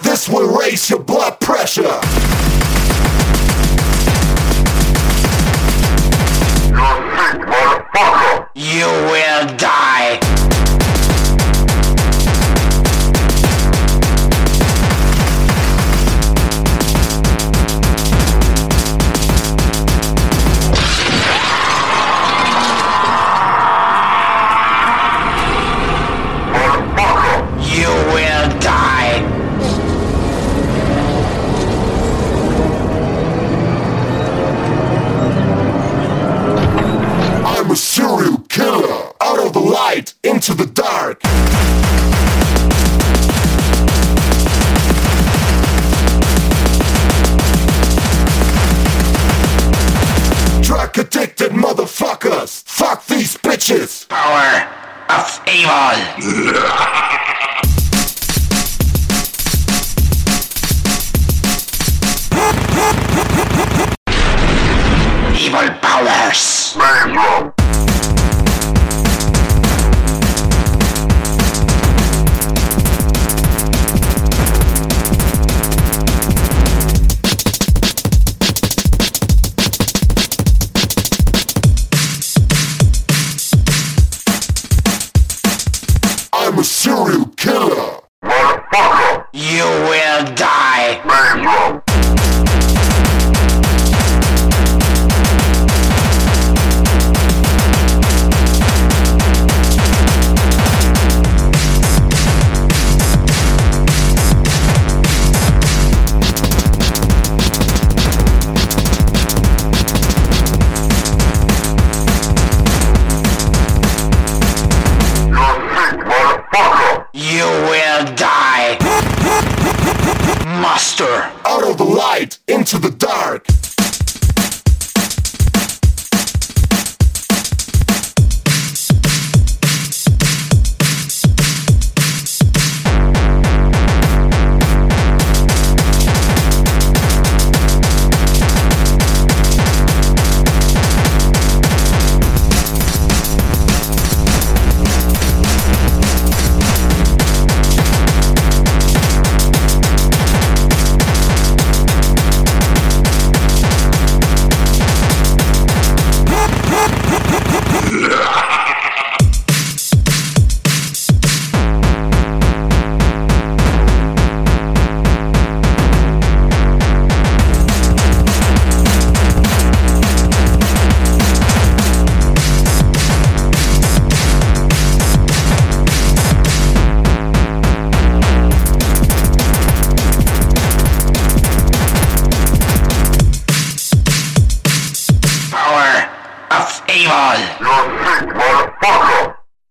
This will raise your blood pressure. Into the Dark. Drug addicted motherfuckers, fuck these bitches. Power of evil. Master. Out of the light. Marshall. You sick motherfucker.